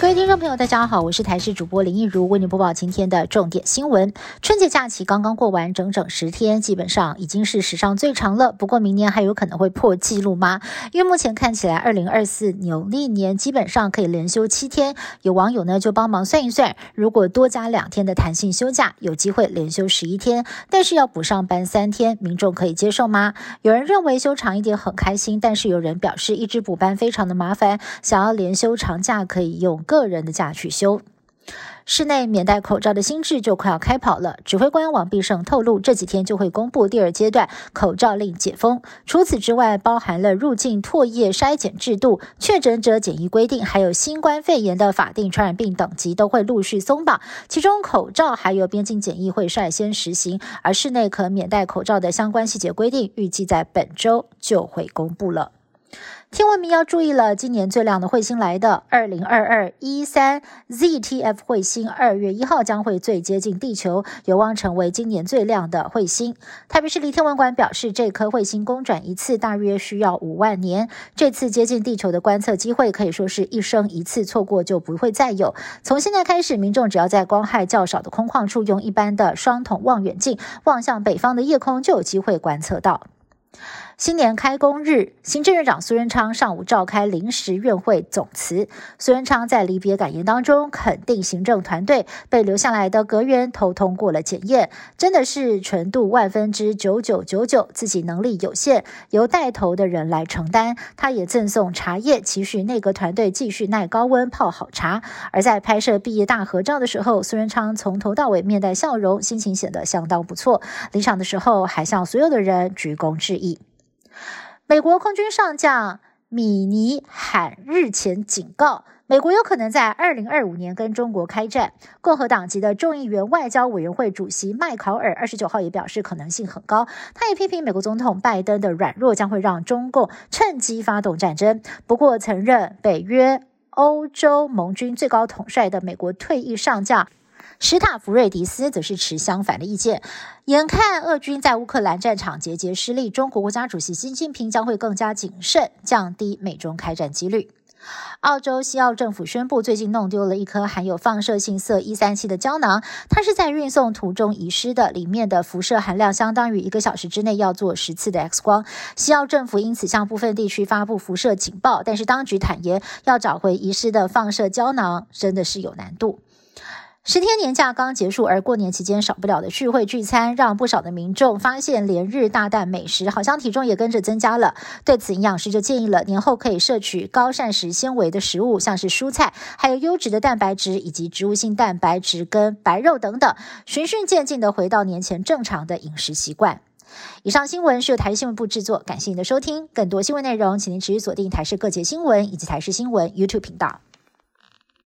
各位听众朋友，大家好，我是台视主播林一如，为您播报今天的重点新闻。春节假期刚刚过完，整整十天，基本上已经是史上最长了。不过明年还有可能会破纪录吗？因为目前看起来，二零二四牛历年基本上可以连休七天。有网友呢就帮忙算一算，如果多加两天的弹性休假，有机会连休十一天，但是要补上班三天，民众可以接受吗？有人认为休长一点很开心，但是有人表示一直补班非常的麻烦，想要连休长假可以用个人的假去休。室内免戴口罩的新制就快要开跑了。指挥官王必胜透露，这几天就会公布第二阶段口罩令解封。除此之外，包含了入境唾液筛检制度、确诊者检疫规定，还有新冠肺炎的法定传染病等级都会陆续松绑。其中，口罩还有边境检疫会率先实行，而室内可免戴口罩的相关细节规定，预计在本周就会公布了。天文迷要注意了，今年最亮的彗星来的二零二二一三 ZTF 彗星，二月一号将会最接近地球，有望成为今年最亮的彗星。台北市立天文馆表示，这颗彗星公转一次大约需要五万年，这次接近地球的观测机会可以说是一生一次，错过就不会再有。从现在开始，民众只要在光害较少的空旷处，用一般的双筒望远镜望向北方的夜空，就有机会观测到。新年开工日，行政院长苏贞昌上午召开临时院会总辞。苏贞昌在离别感言当中，肯定行政团队被留下来的阁员都通过了检验，真的是纯度万分之九九九九，自己能力有限，由带头的人来承担。他也赠送茶叶，期许内阁团队继续耐高温泡好茶。而在拍摄毕业大合照的时候，苏贞昌从头到尾面带笑容，心情显得相当不错。离场的时候，还向所有的人鞠躬致意。美国空军上将米尼罕日前警告，美国有可能在二零二五年跟中国开战。共和党籍的众议员外交委员会主席麦考尔二十九号也表示可能性很高。他也批评美国总统拜登的软弱将会让中共趁机发动战争。不过，曾任北约欧洲盟军最高统帅的美国退役上将。史塔福瑞迪斯则是持相反的意见。眼看俄军在乌克兰战场节节失利，中国国家主席习近平将会更加谨慎，降低美中开战几率。澳洲西澳政府宣布，最近弄丢了一颗含有放射性铯一三七的胶囊，它是在运送途中遗失的，里面的辐射含量相当于一个小时之内要做十次的 X 光。西澳政府因此向部分地区发布辐射警报，但是当局坦言，要找回遗失的放射胶囊真的是有难度。十天年假刚结束，而过年期间少不了的聚会聚餐，让不少的民众发现连日大啖美食，好像体重也跟着增加了。对此，营养师就建议了，年后可以摄取高膳食纤维的食物，像是蔬菜，还有优质的蛋白质以及植物性蛋白质跟白肉等等，循序渐进的回到年前正常的饮食习惯。以上新闻是由台新闻部制作，感谢您的收听。更多新闻内容，请您持续锁定台视各界新闻以及台视新闻 YouTube 频道。